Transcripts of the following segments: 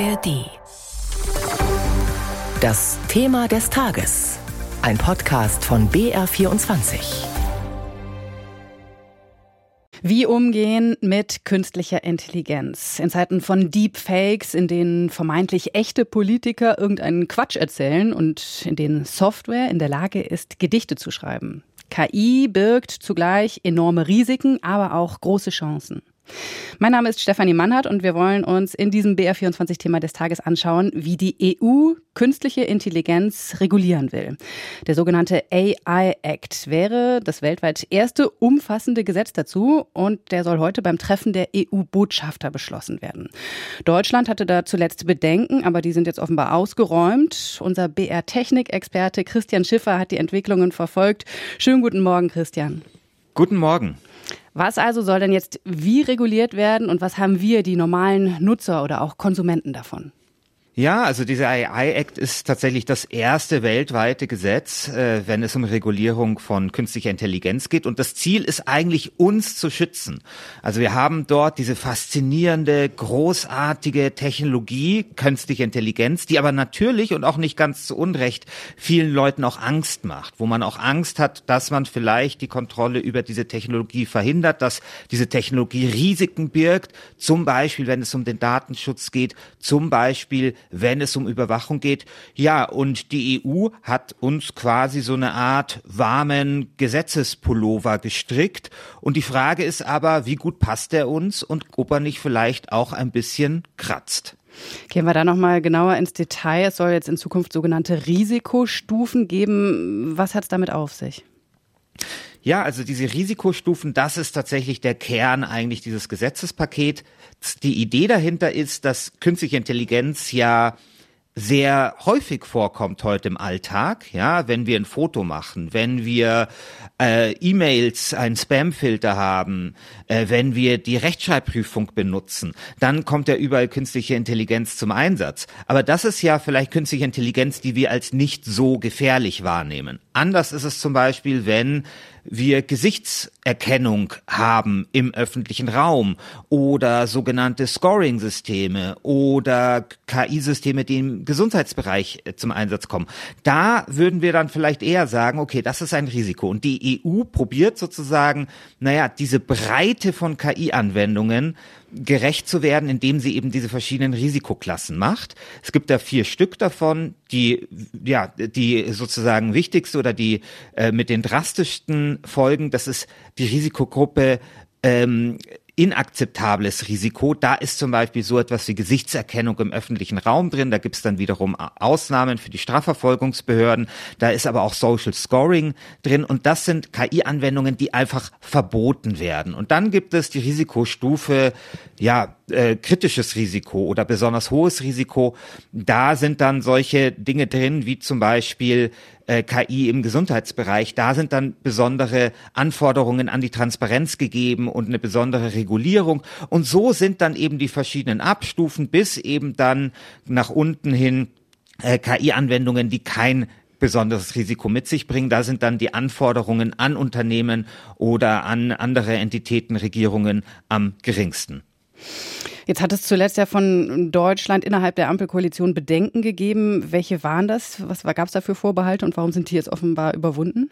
ARD. Das Thema des Tages. Ein Podcast von BR24. Wie umgehen mit künstlicher Intelligenz? In Zeiten von Deepfakes, in denen vermeintlich echte Politiker irgendeinen Quatsch erzählen und in denen Software in der Lage ist, Gedichte zu schreiben. KI birgt zugleich enorme Risiken, aber auch große Chancen. Mein Name ist Stefanie Mannhardt und wir wollen uns in diesem BR24-Thema des Tages anschauen, wie die EU künstliche Intelligenz regulieren will. Der sogenannte AI Act wäre das weltweit erste umfassende Gesetz dazu und der soll heute beim Treffen der EU-Botschafter beschlossen werden. Deutschland hatte da zuletzt Bedenken, aber die sind jetzt offenbar ausgeräumt. Unser BR-Technik-Experte Christian Schiffer hat die Entwicklungen verfolgt. Schönen guten Morgen, Christian. Guten Morgen. Was also soll denn jetzt wie reguliert werden und was haben wir, die normalen Nutzer oder auch Konsumenten davon? Ja, also dieser AI Act ist tatsächlich das erste weltweite Gesetz, äh, wenn es um Regulierung von künstlicher Intelligenz geht. Und das Ziel ist eigentlich, uns zu schützen. Also wir haben dort diese faszinierende, großartige Technologie, künstliche Intelligenz, die aber natürlich und auch nicht ganz zu Unrecht vielen Leuten auch Angst macht, wo man auch Angst hat, dass man vielleicht die Kontrolle über diese Technologie verhindert, dass diese Technologie Risiken birgt, zum Beispiel, wenn es um den Datenschutz geht, zum Beispiel, wenn es um Überwachung geht. Ja, und die EU hat uns quasi so eine Art warmen Gesetzespullover gestrickt. Und die Frage ist aber, wie gut passt er uns und ob er nicht vielleicht auch ein bisschen kratzt. Gehen wir da nochmal genauer ins Detail. Es soll jetzt in Zukunft sogenannte Risikostufen geben. Was hat es damit auf sich? Ja, also diese Risikostufen, das ist tatsächlich der Kern eigentlich dieses Gesetzespakets. Die Idee dahinter ist, dass künstliche Intelligenz ja sehr häufig vorkommt heute im Alltag, ja, wenn wir ein Foto machen, wenn wir äh, E-Mails, einen Spamfilter haben, äh, wenn wir die Rechtschreibprüfung benutzen, dann kommt ja überall künstliche Intelligenz zum Einsatz. Aber das ist ja vielleicht künstliche Intelligenz, die wir als nicht so gefährlich wahrnehmen. Anders ist es zum Beispiel, wenn wir Gesichtserkennung haben im öffentlichen Raum oder sogenannte Scoring-Systeme oder KI-Systeme, die im Gesundheitsbereich äh, zum Einsatz kommen. Da würden wir dann vielleicht eher sagen, okay, das ist ein Risiko. Und die EU probiert sozusagen, naja, diese Breite von KI-Anwendungen gerecht zu werden, indem sie eben diese verschiedenen Risikoklassen macht. Es gibt da vier Stück davon, die ja die sozusagen wichtigste oder die äh, mit den drastischsten Folgen. Das ist die Risikogruppe ähm, inakzeptables Risiko. Da ist zum Beispiel so etwas wie Gesichtserkennung im öffentlichen Raum drin. Da gibt es dann wiederum Ausnahmen für die Strafverfolgungsbehörden. Da ist aber auch Social Scoring drin. Und das sind KI-Anwendungen, die einfach verboten werden. Und dann gibt es die Risikostufe, ja, äh, kritisches Risiko oder besonders hohes Risiko. Da sind dann solche Dinge drin, wie zum Beispiel äh, KI im Gesundheitsbereich. Da sind dann besondere Anforderungen an die Transparenz gegeben und eine besondere Regulierung. Und so sind dann eben die verschiedenen Abstufen bis eben dann nach unten hin äh, KI-Anwendungen, die kein besonderes Risiko mit sich bringen. Da sind dann die Anforderungen an Unternehmen oder an andere Entitäten, Regierungen am geringsten. Jetzt hat es zuletzt ja von Deutschland innerhalb der Ampelkoalition Bedenken gegeben. Welche waren das? Was gab es da für Vorbehalte und warum sind die jetzt offenbar überwunden?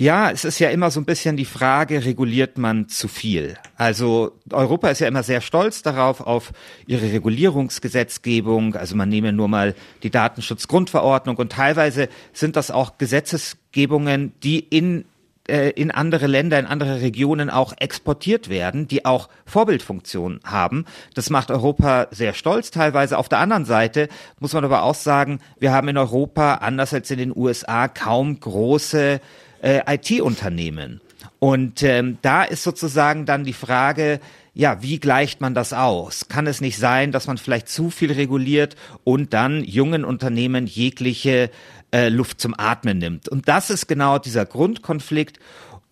Ja, es ist ja immer so ein bisschen die Frage, reguliert man zu viel? Also Europa ist ja immer sehr stolz darauf, auf ihre Regulierungsgesetzgebung. Also man nehme nur mal die Datenschutzgrundverordnung und teilweise sind das auch Gesetzesgebungen, die in äh, in andere Länder, in andere Regionen auch exportiert werden, die auch Vorbildfunktion haben. Das macht Europa sehr stolz teilweise. Auf der anderen Seite muss man aber auch sagen, wir haben in Europa, anders als in den USA, kaum große äh, IT-Unternehmen. Und ähm, da ist sozusagen dann die Frage, ja, wie gleicht man das aus? Kann es nicht sein, dass man vielleicht zu viel reguliert und dann jungen Unternehmen jegliche äh, Luft zum Atmen nimmt. Und das ist genau dieser Grundkonflikt.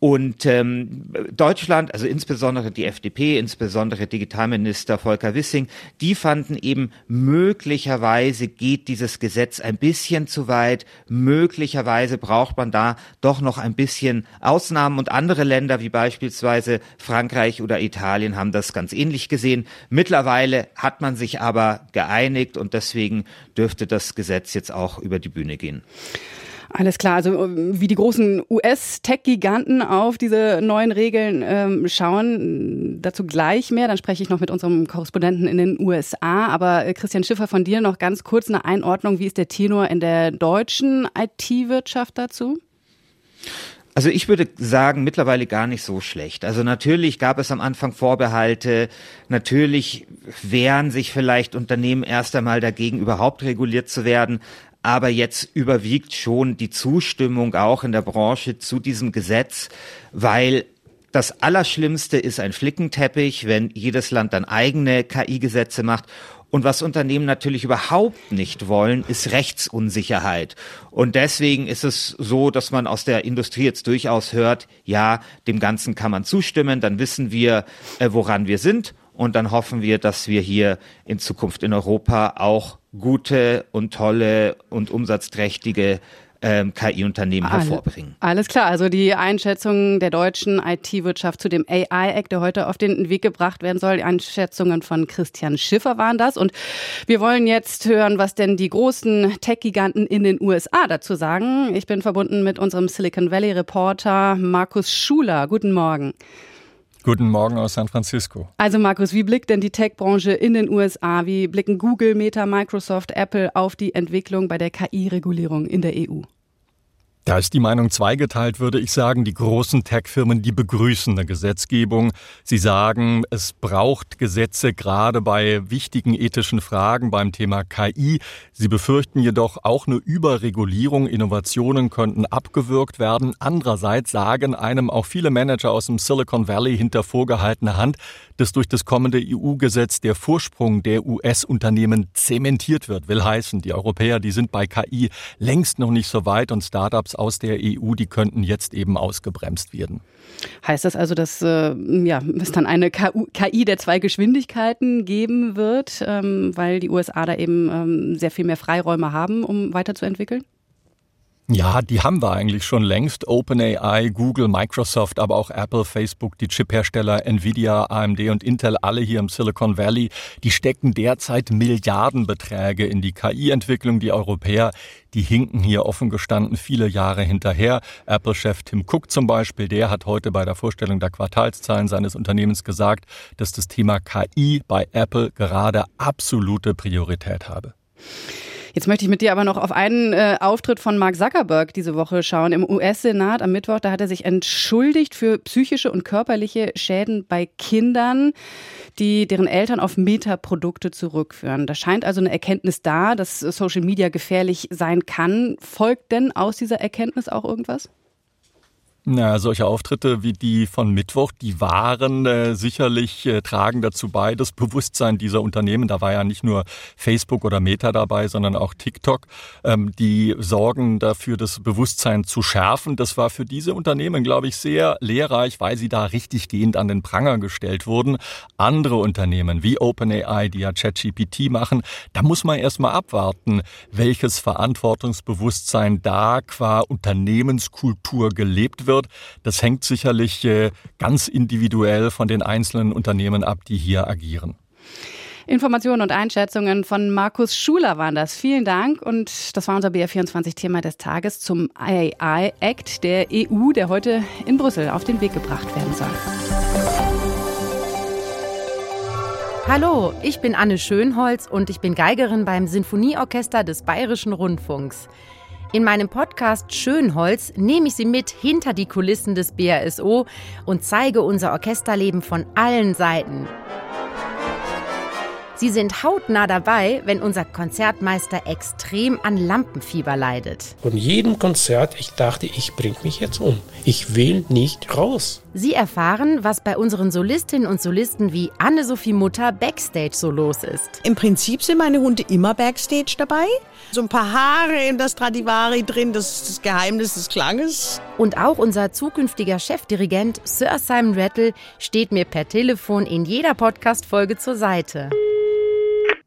Und ähm, Deutschland, also insbesondere die FDP, insbesondere Digitalminister Volker Wissing, die fanden eben möglicherweise geht dieses Gesetz ein bisschen zu weit, möglicherweise braucht man da doch noch ein bisschen Ausnahmen und andere Länder wie beispielsweise Frankreich oder Italien haben das ganz ähnlich gesehen. Mittlerweile hat man sich aber geeinigt und deswegen dürfte das Gesetz jetzt auch über die Bühne gehen. Alles klar, also ähm, wie die großen US-Tech-Giganten auf diese neuen Regeln ähm, schauen, dazu gleich mehr. Dann spreche ich noch mit unserem Korrespondenten in den USA. Aber äh, Christian Schiffer von dir noch ganz kurz eine Einordnung. Wie ist der Tenor in der deutschen IT-Wirtschaft dazu? Also ich würde sagen, mittlerweile gar nicht so schlecht. Also natürlich gab es am Anfang Vorbehalte, natürlich wehren sich vielleicht Unternehmen erst einmal dagegen, überhaupt reguliert zu werden. Aber jetzt überwiegt schon die Zustimmung auch in der Branche zu diesem Gesetz, weil das Allerschlimmste ist ein Flickenteppich, wenn jedes Land dann eigene KI-Gesetze macht. Und was Unternehmen natürlich überhaupt nicht wollen, ist Rechtsunsicherheit. Und deswegen ist es so, dass man aus der Industrie jetzt durchaus hört, ja, dem Ganzen kann man zustimmen, dann wissen wir, äh, woran wir sind. Und dann hoffen wir, dass wir hier in Zukunft in Europa auch gute und tolle und umsatzträchtige ähm, KI-Unternehmen hervorbringen. Alles klar, also die Einschätzung der deutschen IT-Wirtschaft zu dem AI-Act, der heute auf den Weg gebracht werden soll, die Einschätzungen von Christian Schiffer waren das. Und wir wollen jetzt hören, was denn die großen Tech-Giganten in den USA dazu sagen. Ich bin verbunden mit unserem Silicon Valley-Reporter Markus Schuler. Guten Morgen. Guten Morgen aus San Francisco. Also Markus, wie blickt denn die Tech-Branche in den USA? Wie blicken Google, Meta, Microsoft, Apple auf die Entwicklung bei der KI-Regulierung in der EU? Da ist die Meinung zweigeteilt, würde ich sagen. Die großen Tech-Firmen, die begrüßen eine Gesetzgebung. Sie sagen, es braucht Gesetze gerade bei wichtigen ethischen Fragen beim Thema KI. Sie befürchten jedoch auch eine Überregulierung. Innovationen könnten abgewürgt werden. Andererseits sagen einem auch viele Manager aus dem Silicon Valley hinter vorgehaltener Hand, dass durch das kommende EU-Gesetz der Vorsprung der US-Unternehmen zementiert wird. Will heißen, die Europäer, die sind bei KI längst noch nicht so weit und Startups aus der EU, die könnten jetzt eben ausgebremst werden. Heißt das also, dass äh, ja, es dann eine KI der zwei Geschwindigkeiten geben wird, ähm, weil die USA da eben ähm, sehr viel mehr Freiräume haben, um weiterzuentwickeln? Ja, die haben wir eigentlich schon längst. OpenAI, Google, Microsoft, aber auch Apple, Facebook, die Chiphersteller, Nvidia, AMD und Intel, alle hier im Silicon Valley, die stecken derzeit Milliardenbeträge in die KI-Entwicklung. Die Europäer, die hinken hier offen gestanden viele Jahre hinterher. Apple-Chef Tim Cook zum Beispiel, der hat heute bei der Vorstellung der Quartalszahlen seines Unternehmens gesagt, dass das Thema KI bei Apple gerade absolute Priorität habe. Jetzt möchte ich mit dir aber noch auf einen äh, Auftritt von Mark Zuckerberg diese Woche schauen. Im US-Senat am Mittwoch, da hat er sich entschuldigt für psychische und körperliche Schäden bei Kindern, die deren Eltern auf Metaprodukte zurückführen. Da scheint also eine Erkenntnis da, dass Social Media gefährlich sein kann. Folgt denn aus dieser Erkenntnis auch irgendwas? Na, solche Auftritte wie die von Mittwoch, die waren äh, sicherlich äh, tragen dazu bei, das Bewusstsein dieser Unternehmen, da war ja nicht nur Facebook oder Meta dabei, sondern auch TikTok, ähm, die sorgen dafür, das Bewusstsein zu schärfen. Das war für diese Unternehmen, glaube ich, sehr lehrreich, weil sie da richtig gehend an den Pranger gestellt wurden. Andere Unternehmen wie OpenAI, die ja ChatGPT machen, da muss man erstmal abwarten, welches Verantwortungsbewusstsein da qua Unternehmenskultur gelebt wird wird. Das hängt sicherlich äh, ganz individuell von den einzelnen Unternehmen ab, die hier agieren. Informationen und Einschätzungen von Markus Schuler waren das. Vielen Dank. Und das war unser BR24-Thema des Tages zum AI-Act der EU, der heute in Brüssel auf den Weg gebracht werden soll. Hallo, ich bin Anne Schönholz und ich bin Geigerin beim Sinfonieorchester des Bayerischen Rundfunks. In meinem Podcast Schönholz nehme ich Sie mit hinter die Kulissen des BRSO und zeige unser Orchesterleben von allen Seiten. Sie sind hautnah dabei, wenn unser Konzertmeister extrem an Lampenfieber leidet. Von jedem Konzert, ich dachte, ich bring mich jetzt um. Ich will nicht raus. Sie erfahren, was bei unseren Solistinnen und Solisten wie Anne-Sophie Mutter backstage so los ist. Im Prinzip sind meine Hunde immer backstage dabei. So ein paar Haare in der Stradivari drin, das ist das Geheimnis des Klanges. Und auch unser zukünftiger Chefdirigent Sir Simon Rattle steht mir per Telefon in jeder Podcast-Folge zur Seite.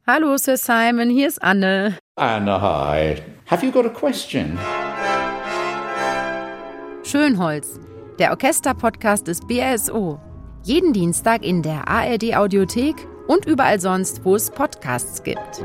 Hallo Sir Simon, hier ist Anne. Anna, hi. Have you got a question? Schönholz, der Orchester-Podcast des BRSO. Jeden Dienstag in der ARD-Audiothek und überall sonst, wo es Podcasts gibt.